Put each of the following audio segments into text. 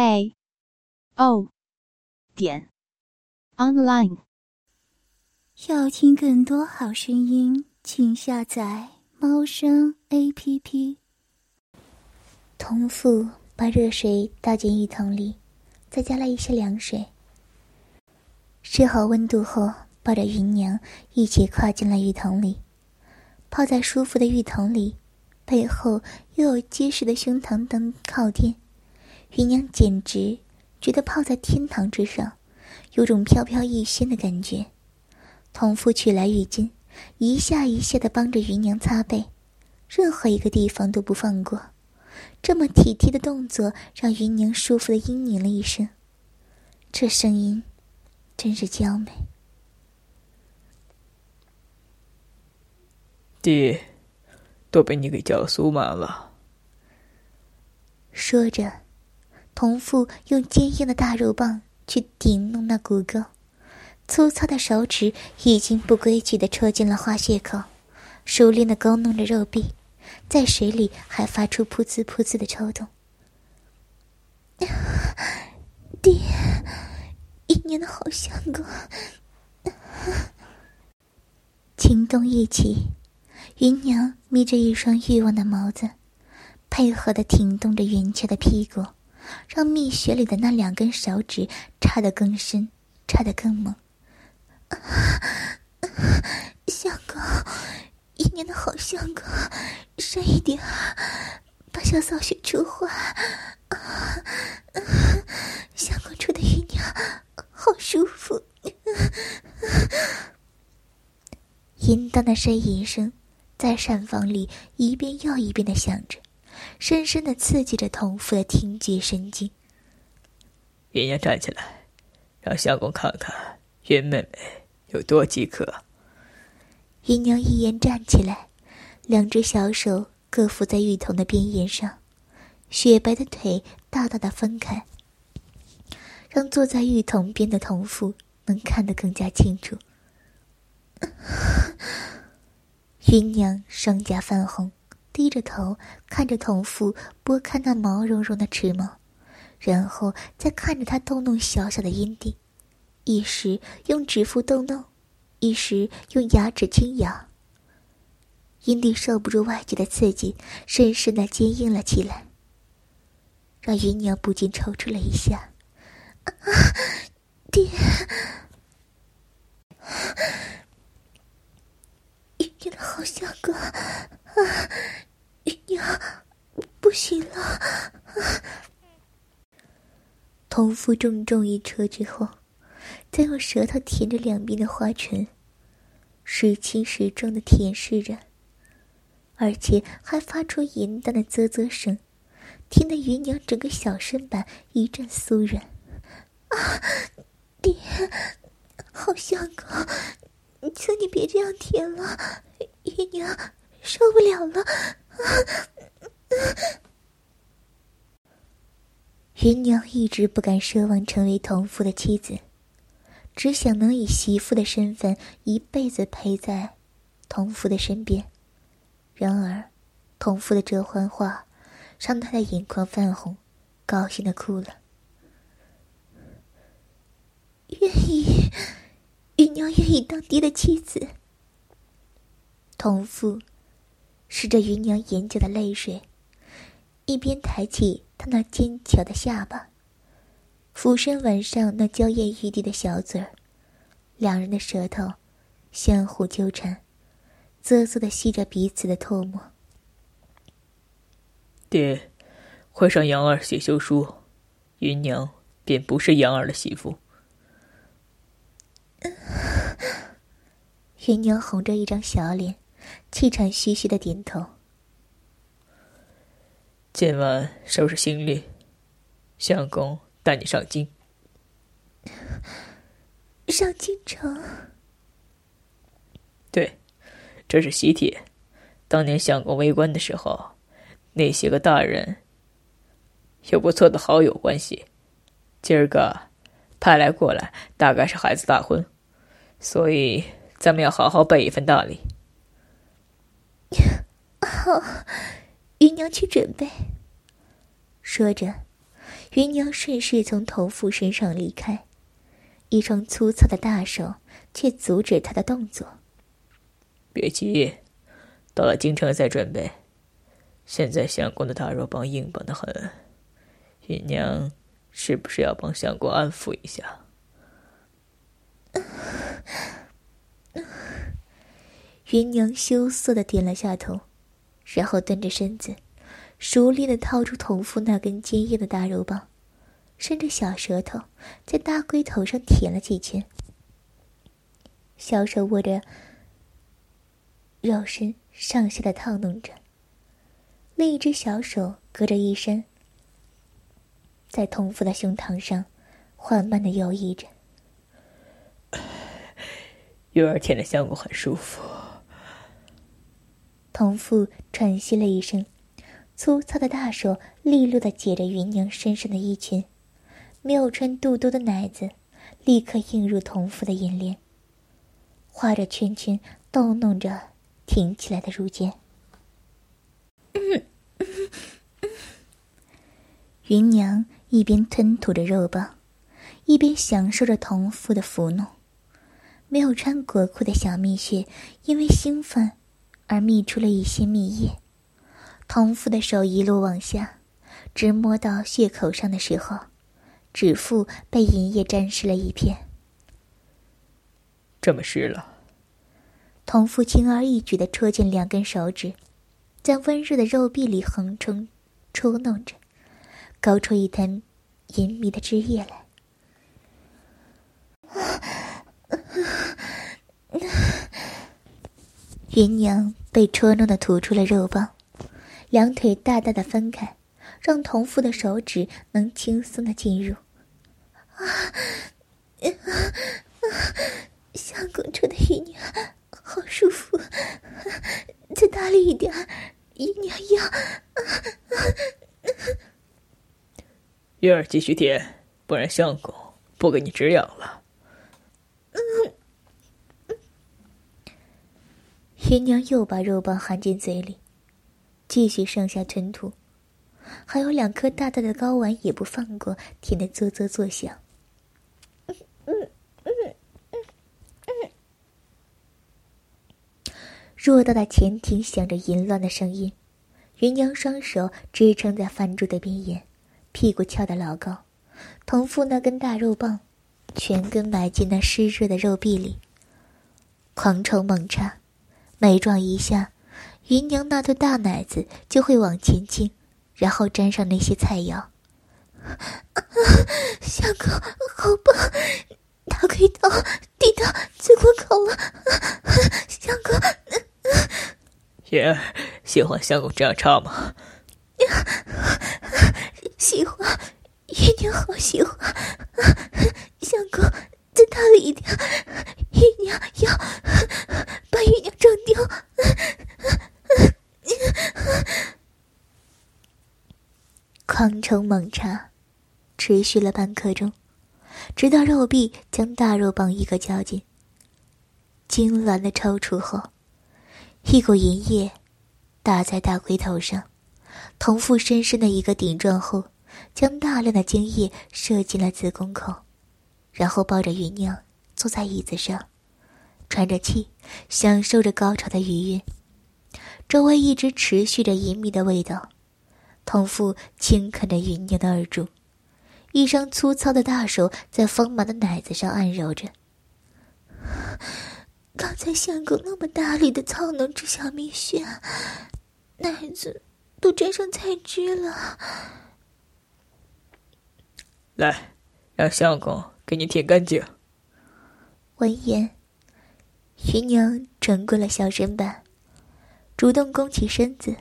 a o 点 online。要听更多好声音，请下载猫声 A P P。童父把热水倒进浴桶里，再加了一些凉水。试好温度后，抱着芸娘一起跨进了浴桶里。泡在舒服的浴桶里，背后又有结实的胸膛等靠垫。芸娘简直觉得泡在天堂之上，有种飘飘欲仙的感觉。童夫取来浴巾，一下一下的帮着芸娘擦背，任何一个地方都不放过。这么体贴的动作让芸娘舒服的嘤咛了一声，这声音真是娇美。爹，都被你给叫酥麻了。说着。童父用坚硬的大肉棒去顶弄那骨沟，粗糙的手指已经不规矩的戳进了花穴口，熟练的勾弄着肉壁，在水里还发出噗呲噗呲的抽动。爹，一年的好相公。情动一起，芸娘眯着一双欲望的眸子，配合的挺动着云雀的屁股。让蜜穴里的那两根手指插得更深，插得更猛。相公，一年的好相公，深一点，把小骚穴出化。相公出的姨娘好舒服。淫荡的呻吟声在膳房里一遍又一遍的响着。深深的刺激着童父的听觉神经。云娘站起来，让相公看看云妹妹有多饥渴。云娘一言站起来，两只小手各扶在浴桶的边沿上，雪白的腿大大的分开，让坐在浴桶边的童父能看得更加清楚。云娘双颊泛红。低着头看着同父拨开那毛茸茸的齿毛，然后再看着他逗弄小小的阴蒂，一时用指腹逗弄，一时用牙齿轻咬。阴蒂受不住外界的刺激，深深的坚硬了起来，让芸娘不禁抽搐了一下。啊，爹，芸娘的好相公啊！娘，不行了！童夫重重一戳之后，再用舌头舔着两边的花唇，时轻时重的舔舐着，而且还发出淫荡的啧啧声，听得芸娘整个小身板一阵酥软。啊，爹，好相公，求你别这样舔了，芸娘受不了了。芸娘一直不敢奢望成为同父的妻子，只想能以媳妇的身份一辈子陪在同父的身边。然而，同父的这番话让她的眼眶泛红，高兴的哭了。愿意，芸娘愿意当爹的妻子。同父。拭着芸娘眼角的泪水，一边抬起她那尖巧的下巴，俯身吻上那娇艳欲滴的小嘴儿，两人的舌头相互纠缠，啧啧的吸着彼此的唾沫。爹，快上杨儿写休书，芸娘便不是杨儿的媳妇。芸娘红着一张小脸。气喘吁吁的点头。今晚收拾行李，相公带你上京。上京城？对，这是喜帖。当年相公为官的时候，那些个大人有不错的好友关系。今儿个派来过来，大概是孩子大婚，所以咱们要好好备一份大礼。好，芸娘去准备。说着，芸娘顺势从头父身上离开，一双粗糙的大手却阻止她的动作。别急，到了京城再准备。现在相公的大肉棒硬绑的很，芸娘是不是要帮相公安抚一下？芸娘羞涩的点了下头。然后蹲着身子，熟练的掏出同父那根坚硬的大肉棒，伸着小舌头在大龟头上舔了几圈，小手握着肉身上下的套弄着，另一只小手隔着衣衫，在同父的胸膛上缓慢的游移着。月儿舔的相公很舒服。童父喘息了一声，粗糙的大手利落的解着芸娘身上的衣裙，没有穿肚兜的奶子立刻映入童父的眼帘，画着圈圈逗弄着挺起来的乳尖。芸娘一边吞吐着肉棒，一边享受着童父的抚弄。没有穿裹裤的小蜜穴因为兴奋。而泌出了一些蜜液，童父的手一路往下，直摸到血口上的时候，指腹被银液沾湿了一片。这么湿了，童父轻而易举的戳进两根手指，在温热的肉壁里横冲戳弄着，勾出一滩银迷的汁液来。芸娘被戳弄的吐出了肉棒，两腿大大的分开，让同父的手指能轻松的进入。啊，相公戳的芸娘好舒服，再大力一点，芸娘要。月儿继续舔，不然相公不给你止痒了。芸娘又把肉棒含进嘴里，继续上下吞吐，还有两颗大大的睾丸也不放过，舔得啧啧作响。偌大的前庭响着淫乱的声音，芸娘双手支撑在饭桌的边沿，屁股翘得老高，同父那根大肉棒，全根埋进那湿热的肉壁里，狂抽猛插。每撞一下，芸娘那对大奶子就会往前倾，然后沾上那些菜肴。相公，好棒！大龟头抵到嘴关口了，相公。月儿，喜欢相公这样唱吗？喜欢，芸娘好喜欢。相公，再大力一点，芸娘要。把玉娘整掉！狂冲猛插，持续了半刻钟，直到肉壁将大肉棒一个交紧，痉挛的抽搐后，一股银液打在大龟头上，同父深深的一个顶撞后，将大量的精液射进了子宫口，然后抱着玉娘坐在椅子上。喘着气，享受着高潮的愉悦，周围一直持续着淫靡的味道。童父轻啃着芸娘的耳柱，一双粗糙的大手在丰满的奶子上按揉着。刚才相公那么大力的操弄着小蜜穴，奶子都沾上菜汁了。来，让相公给你舔干净。闻言。芸娘转过了小身板，主动弓起身子，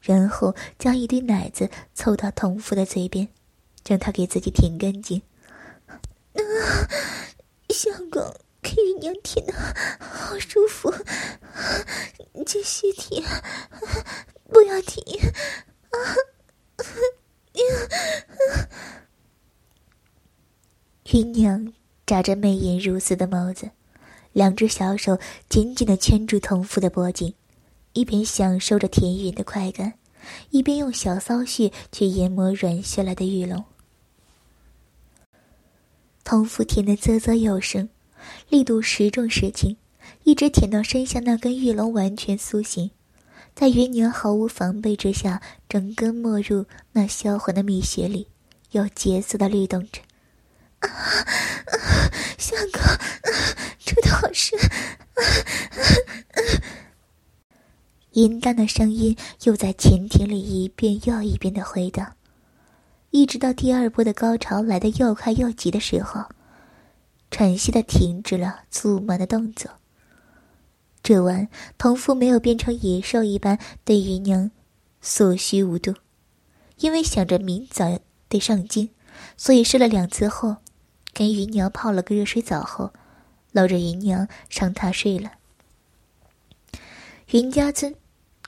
然后将一堆奶子凑到童父的嘴边，让他给自己舔干净。啊，相公，给姨娘舔的好舒服，继续舔，不要停啊！姨娘眨着媚眼如丝的眸子，两只小手紧紧的圈住童夫的脖颈，一边享受着甜允的快感，一边用小骚穴去研磨软下来的玉龙。童夫舔得啧啧有声，力度时重时轻，一直舔到身下那根玉龙完全苏醒，在芸娘毫无防备之下，整根没入那销魂的蜜穴里，有节奏的律动着。啊，相公，出的好深！淫荡的声音又在前庭里一遍又一遍的回荡。一直到第二波的高潮来得又快又急的时候，喘息的停止了粗蛮的动作。这晚，同父没有变成野兽一般对芸娘所需无度，因为想着明早得上京，所以试了两次后，给芸娘泡了个热水澡后，搂着芸娘上榻睡了。云家村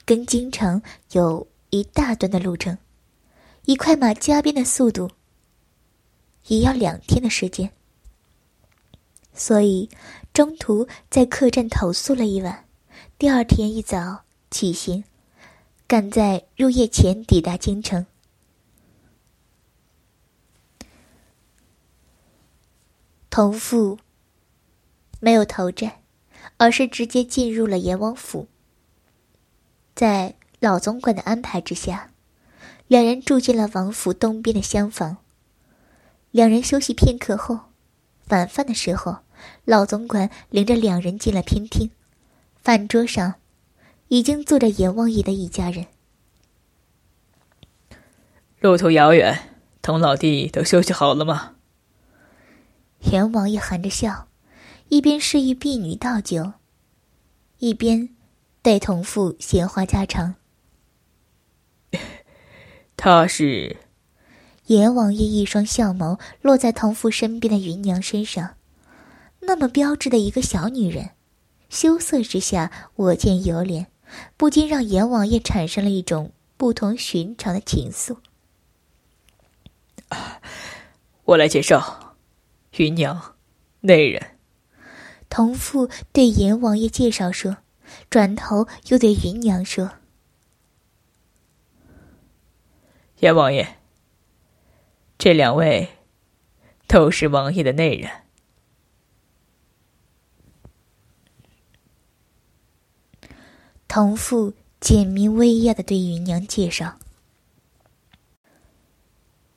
跟京城有一大段的路程。以快马加鞭的速度，也要两天的时间。所以中途在客栈投宿了一晚，第二天一早起行，赶在入夜前抵达京城。同父没有投债，而是直接进入了阎王府。在老总管的安排之下。两人住进了王府东边的厢房。两人休息片刻后，晚饭的时候，老总管领着两人进了偏厅。饭桌上，已经坐着阎王爷的一家人。路途遥远，童老弟都休息好了吗？阎王爷含着笑，一边示意婢女倒酒，一边对同父闲话家常。他是，阎王爷一双笑眸落在同父身边的芸娘身上，那么标致的一个小女人，羞涩之下我见犹怜，不禁让阎王爷产生了一种不同寻常的情愫。我来介绍，芸娘，内人。同父对阎王爷介绍说，转头又对芸娘说。阎王爷，这两位都是王爷的内人。同父简明威压的对芸娘介绍：“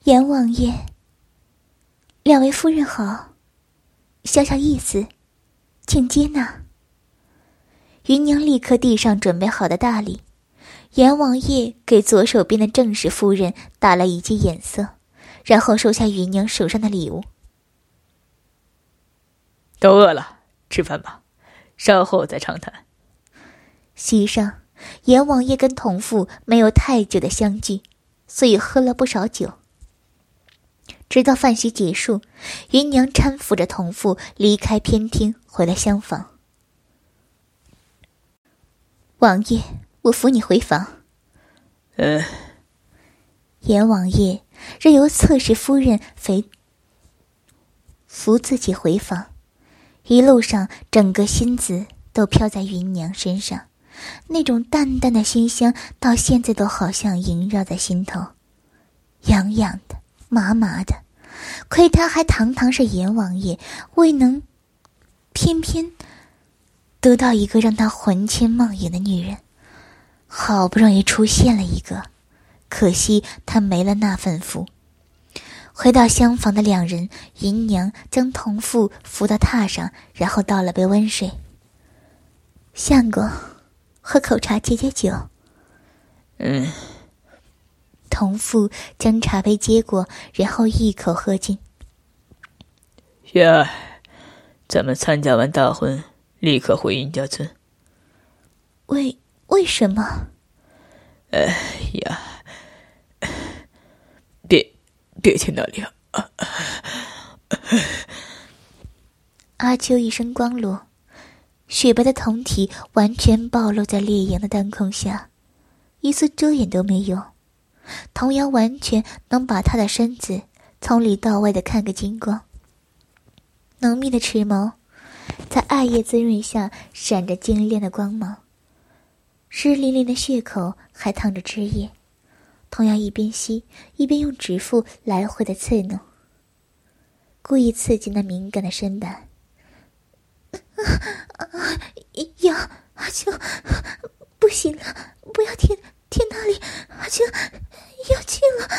阎王爷，两位夫人好，小小意思，请接纳。”芸娘立刻递上准备好的大礼。阎王爷给左手边的正室夫人打了一记眼色，然后收下芸娘手上的礼物。都饿了，吃饭吧，稍后再畅谈。席上，阎王爷跟同父没有太久的相聚，所以喝了不少酒。直到饭席结束，芸娘搀扶着同父离开偏厅，回了厢房。王爷。我扶你回房。嗯。阎王爷任由侧室夫人扶扶自己回房，一路上整个心思都飘在芸娘身上，那种淡淡的馨香到现在都好像萦绕在心头，痒痒的，麻麻的。亏他还堂堂是阎王爷，未能偏偏得到一个让他魂牵梦萦的女人。好不容易出现了一个，可惜他没了那份福。回到厢房的两人，芸娘将同父扶到榻上，然后倒了杯温水。相公，喝口茶解解酒。嗯。童父将茶杯接过，然后一口喝尽。月儿，咱们参加完大婚，立刻回殷家村。为。为什么？哎呀，别别去那里啊！阿秋一身光裸，雪白的胴体完全暴露在烈阳的当空下，一丝遮掩都没有。童阳完全能把他的身子从里到外的看个精光。浓密的齿毛，在艾叶滋润下闪着晶亮的光芒。湿淋淋的血口还淌着汁液，童阳一边吸一边用指腹来回的刺弄，故意刺激那敏感的身板。呀，阿秋，不行了，不要停天那里，阿青要去了。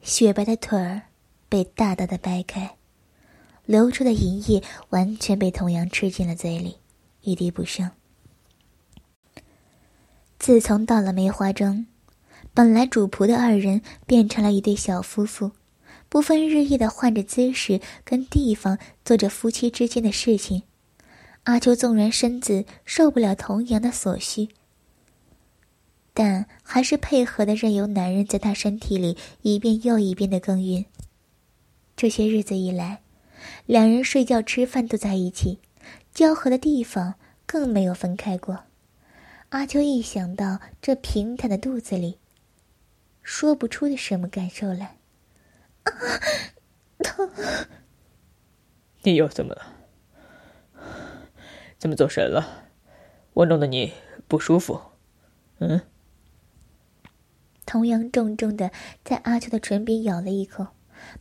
雪白的腿儿被大大的掰开，流出的银液完全被童阳吃进了嘴里，一滴不剩。自从到了梅花庄，本来主仆的二人变成了一对小夫妇。不分日夜的换着姿势跟地方做着夫妻之间的事情，阿秋纵然身子受不了童阳的所需，但还是配合的任由男人在他身体里一遍又一遍的耕耘。这些日子以来，两人睡觉吃饭都在一起，交合的地方更没有分开过。阿秋一想到这平坦的肚子里，说不出的什么感受来。啊，疼！你又怎么了？怎么走神了？我弄得你不舒服？嗯？童阳重重的在阿秋的唇边咬了一口，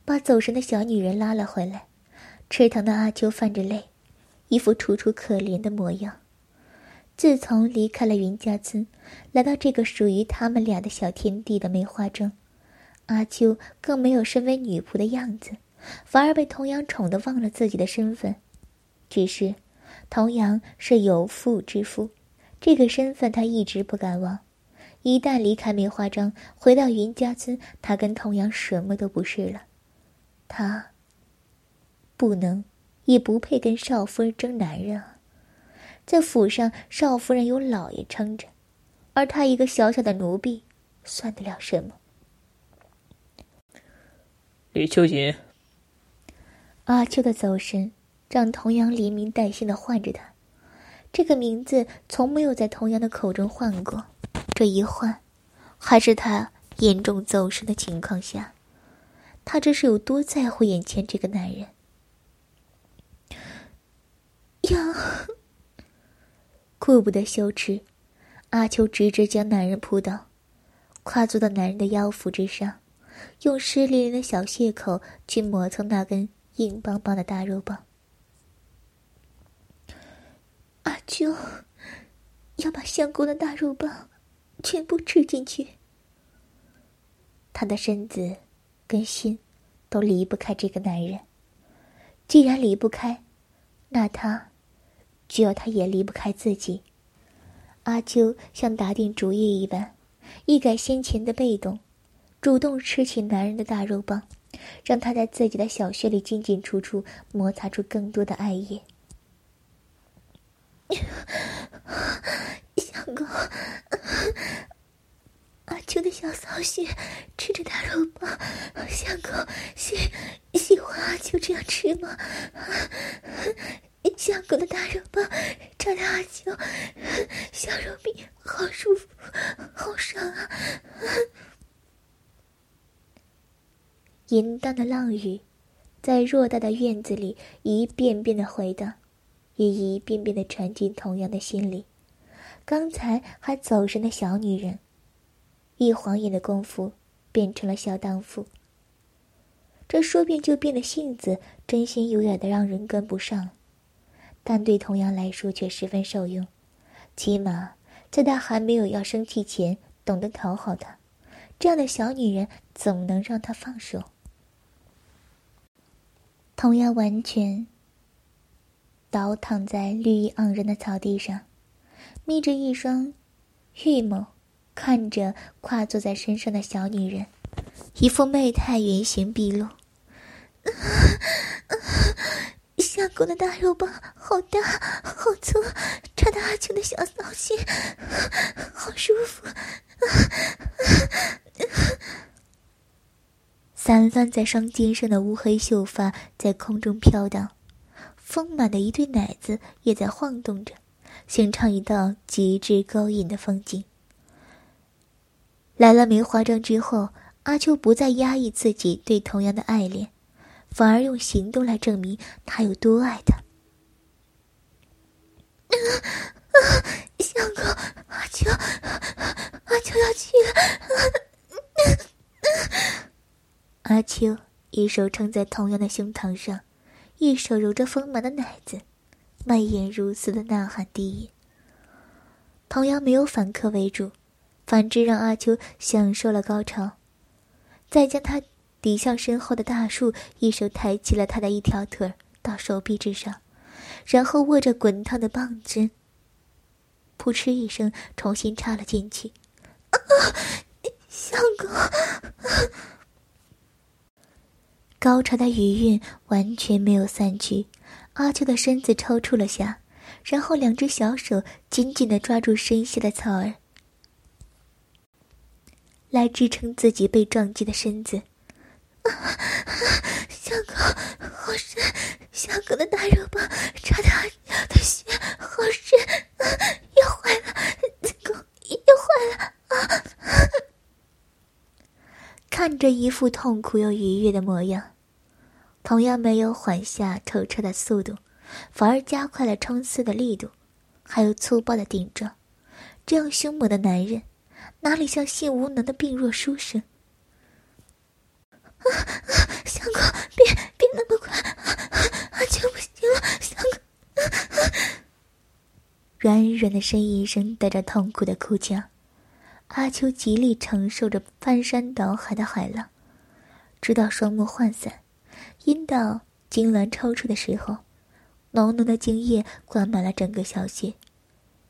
把走神的小女人拉了回来。吃疼的阿秋泛着泪，一副楚楚可怜的模样。自从离开了云家村，来到这个属于他们俩的小天地的梅花庄。阿秋更没有身为女仆的样子，反而被童阳宠得忘了自己的身份。只是，童阳是有妇之夫，这个身份他一直不敢忘。一旦离开梅花庄，回到云家村，他跟童阳什么都不是了。他不能，也不配跟少夫人争男人啊！在府上，少夫人有老爷撑着，而他一个小小的奴婢，算得了什么？李秋瑾，阿秋的走神让童阳连名带姓的唤着他，这个名字从没有在童阳的口中唤过。这一唤，还是他严重走神的情况下，他这是有多在乎眼前这个男人？呀！顾不得羞耻，阿秋直直将男人扑倒，跨坐到男人的腰腹之上。用湿淋淋的小血口去磨蹭那根硬邦邦的大肉棒，阿秋要把相公的大肉棒全部吃进去。他的身子跟心都离不开这个男人，既然离不开，那他就要他也离不开自己。阿秋像打定主意一般，一改先前的被动。主动吃起男人的大肉棒，让他在自己的小穴里进进出出，摩擦出更多的爱液。相公，阿秋的小骚穴吃着大肉棒，相公喜喜欢阿秋这样吃吗？相公的大肉棒插的阿秋小肉饼，好舒服，好爽啊！淫荡的浪语，在偌大的院子里一遍遍的回荡，也一遍遍的传进同样的心里。刚才还走神的小女人，一晃眼的功夫变成了小荡妇。这说变就变的性子，真心有点的让人跟不上，但对童阳来说却十分受用。起码在他还没有要生气前，懂得讨好他。这样的小女人，怎能让他放手？童阳完全倒躺在绿意盎然的草地上，眯着一双玉眸，看着跨坐在身上的小女人，一副媚态原形毕露。相公的大肉棒好大好粗，插到阿秋的小骚心，好舒服。散乱在双肩上的乌黑秀发在空中飘荡，丰满的一对奶子也在晃动着，形成一道极致勾引的风景。来了梅花妆之后，阿秋不再压抑自己对同样的爱恋，反而用行动来证明他有多爱他。相公，阿秋，阿秋要去了。阿秋一手撑在同样的胸膛上，一手揉着丰满的奶子，媚眼如丝的呐喊低吟。同样没有反客为主，反之让阿秋享受了高潮。再将他抵向身后的大树，一手抬起了他的一条腿到手臂之上，然后握着滚烫的棒针，扑哧一声重新插了进去。啊，相公！高潮的余韵完全没有散去，阿秋的身子抽搐了下，然后两只小手紧紧的抓住身下的草儿，来支撑自己被撞击的身子。相公，好深！相公的大肉棒插的的血好深，啊要坏了！相公要坏了啊！看着一副痛苦又愉悦的模样，同样没有缓下抽车的速度，反而加快了冲刺的力度，还有粗暴的顶撞。这样凶猛的男人，哪里像性无能的病弱书生？啊啊！相公，别别那么快，阿秋不行了，相公！软软的呻吟声带着痛苦的哭腔。阿秋极力承受着翻山倒海的海浪，直到双目涣散，阴道痉挛抽搐的时候，浓浓的精液灌满了整个小穴，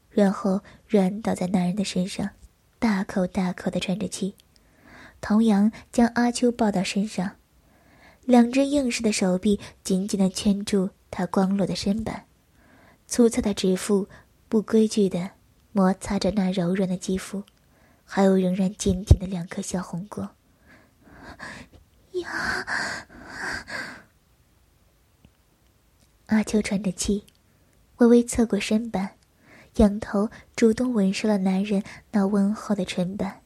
然后软倒在男人的身上，大口大口的喘着气。童阳将阿秋抱到身上，两只硬实的手臂紧紧的圈住他光裸的身板，粗糙的指腹不规矩的摩擦着那柔软的肌肤。还有仍然坚挺的两颗小红果。呀！阿秋喘着气，微微侧过身板，仰头主动吻上了男人那温厚的唇瓣，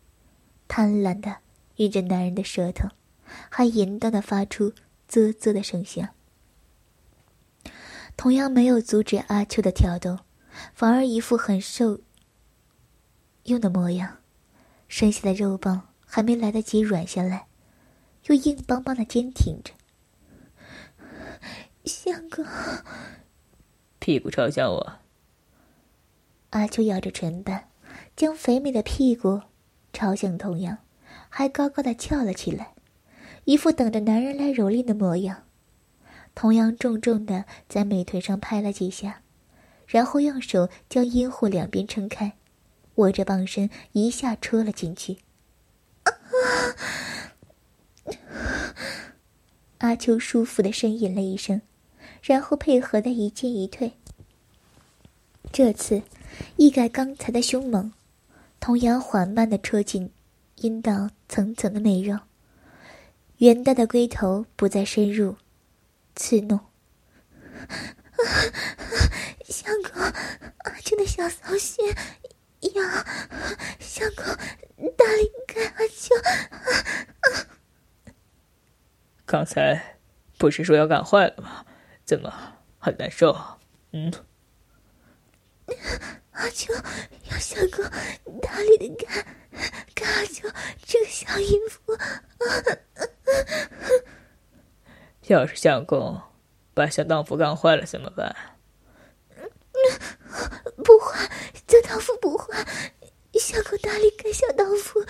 贪婪的吮着男人的舌头，还淫荡的发出啧啧的声响。同样没有阻止阿秋的挑逗，反而一副很受用的模样。身下的肉棒还没来得及软下来，又硬邦邦的坚挺着。相公，屁股朝向我。阿秋咬着唇瓣，将肥美的屁股朝向童阳，还高高的翘了起来，一副等着男人来蹂躏的模样。童阳重重的在美腿上拍了几下，然后用手将阴户两边撑开。握着棒身，一下戳了进去。阿秋舒服的呻吟了一声，然后配合的一进一退。这次一改刚才的凶猛，同样缓慢的戳进阴道层层的内肉，圆大的龟头不再深入刺弄。相公，阿秋的小骚穴。呀，相公，大力干阿秋！刚才不是说要干坏了吗？怎么很难受？嗯。阿秋，要相公大力的干，干阿秋这个小淫妇！要是相公把小荡妇干坏了怎么办？不坏，小荡妇不坏。相公大力干小荡妇，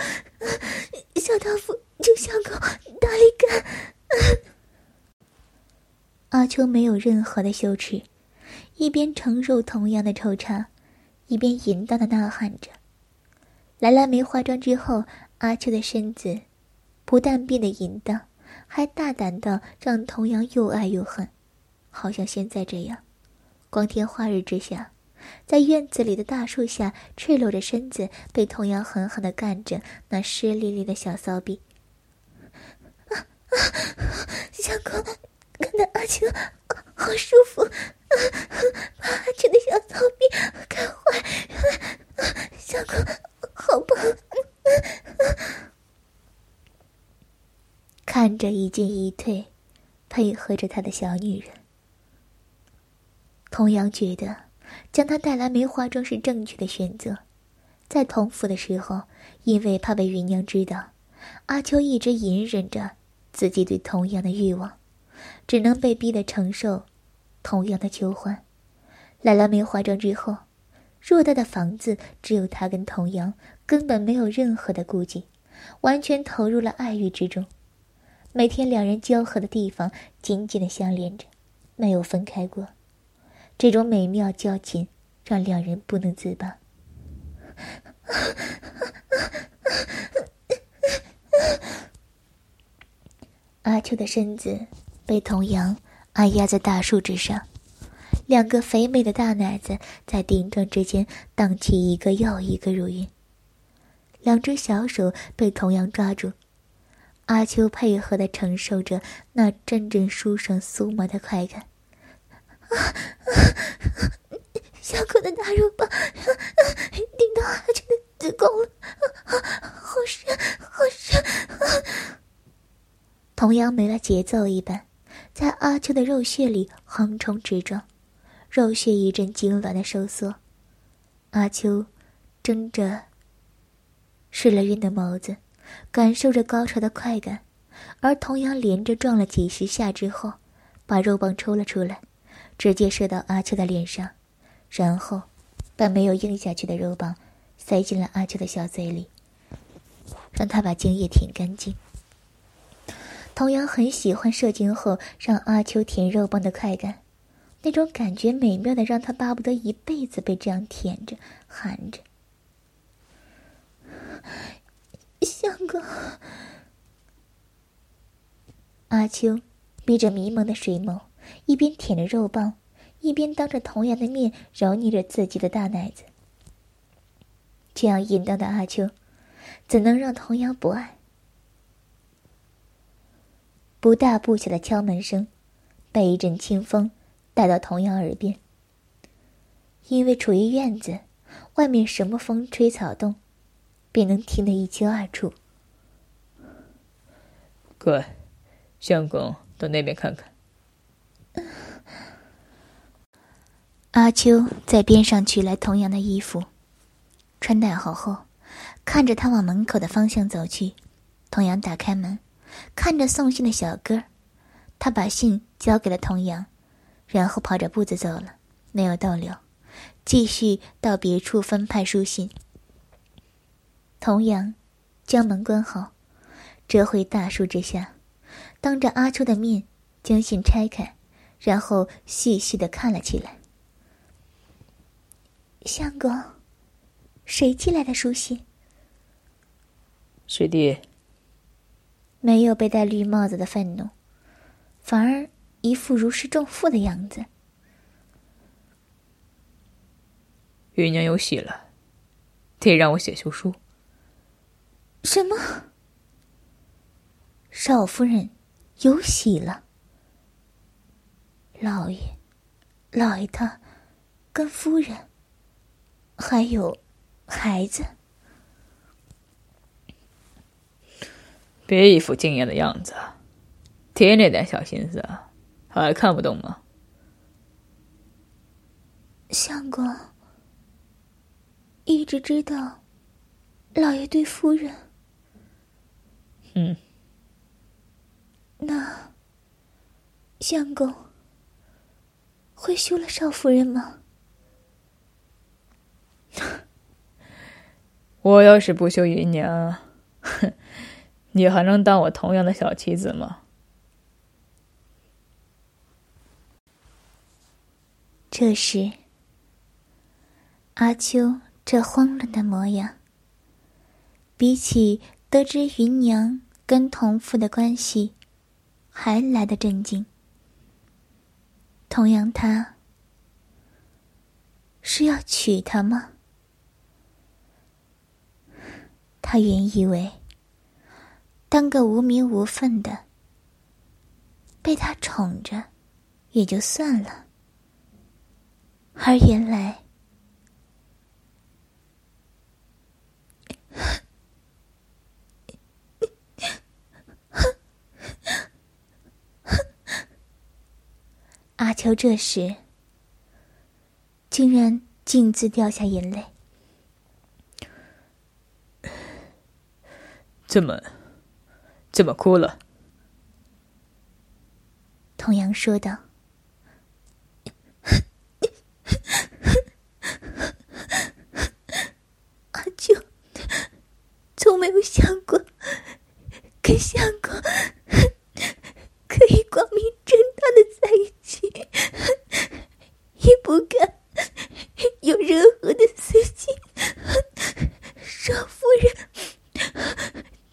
小荡妇就相公大力干。阿秋没有任何的羞耻，一边承受同样的抽插，一边淫荡的呐喊着。来了没化妆之后，阿秋的身子不但变得淫荡，还大胆到让童阳又爱又恨，好像现在这样。光天化日之下，在院子里的大树下，赤裸着身子，被童谣狠狠的干着那湿淋淋的小骚逼。啊啊！相公，看到阿秋，好舒服！啊把阿秋的小骚逼干坏！相公，好棒！看着一进一退，配合着他的小女人，童阳觉得。将他带来梅花庄是正确的选择。在同府的时候，因为怕被芸娘知道，阿秋一直隐忍着自己对童阳的欲望，只能被逼得承受童阳的求欢。来了梅花庄之后，偌大的房子只有他跟童阳，根本没有任何的顾忌，完全投入了爱欲之中。每天两人交合的地方紧紧的相连着，没有分开过。这种美妙交情让两人不能自拔。阿秋的身子被童阳按压在大树之上，两个肥美的大奶子在顶撞之间荡起一个又一个乳晕。两只小手被童阳抓住，阿秋配合的承受着那阵阵舒爽酥麻的快感。小狗的大肉棒顶到阿秋的子宫了，好深，好深！同样没了节奏一般，在阿秋的肉穴里横冲直撞，肉穴一阵痉挛的收缩。阿秋睁着失了晕的眸子，感受着高潮的快感，而同样连着撞了几十下之后，把肉棒抽了出来。直接射到阿秋的脸上，然后把没有硬下去的肉棒塞进了阿秋的小嘴里，让他把精液舔干净。童阳很喜欢射精后让阿秋舔肉棒的快感，那种感觉美妙的让他巴不得一辈子被这样舔着、含着。相公，阿秋眯着迷蒙的水眸。一边舔着肉棒，一边当着童阳的面揉捏着自己的大奶子。这样淫荡的阿秋，怎能让童阳不爱？不大不小的敲门声，被一阵清风带到童阳耳边。因为处于院子，外面什么风吹草动，便能听得一清二楚。乖，相公到那边看看。阿秋在边上取来童阳的衣服，穿戴好后，看着他往门口的方向走去。童阳打开门，看着送信的小哥，他把信交给了童阳，然后跑着步子走了，没有逗留，继续到别处分派书信。童阳将门关好，折回大树之下，当着阿秋的面将信拆开。然后细细的看了起来。相公，谁寄来的书信？师弟。没有被戴绿帽子的愤怒，反而一副如释重负的样子。芸娘有喜了，得让我写休书。什么？少夫人有喜了？老爷，老爷他跟夫人还有孩子，别一副惊讶的样子，爹那点小心思还看不懂吗？相公一直知道老爷对夫人，嗯，那相公。会休了少夫人吗？我要是不休芸娘，哼，你还能当我同样的小妻子吗？这时，阿秋这慌乱的模样，比起得知芸娘跟同父的关系，还来得震惊。同样，他是要娶她吗？他原以为当个无名无分的，被他宠着也就算了，而原来阿秋这时竟然径自掉下眼泪。怎么，怎么哭了？童阳说道：“阿秋，从没有想过跟相公可以光明正大的在一起，也不敢有任何的私心。少夫人。”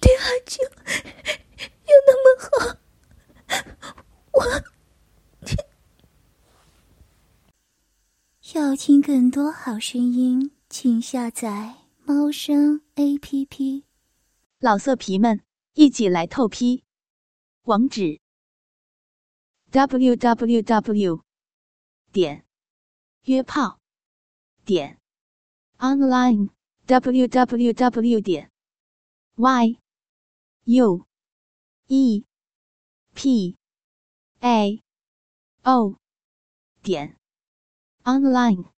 对阿秋又那么好，我要听更多好声音，请下载猫声 A P P。老色皮们，一起来透批！网址：w w w 点约炮点 online w w w 点 y。u e p a o 点 online。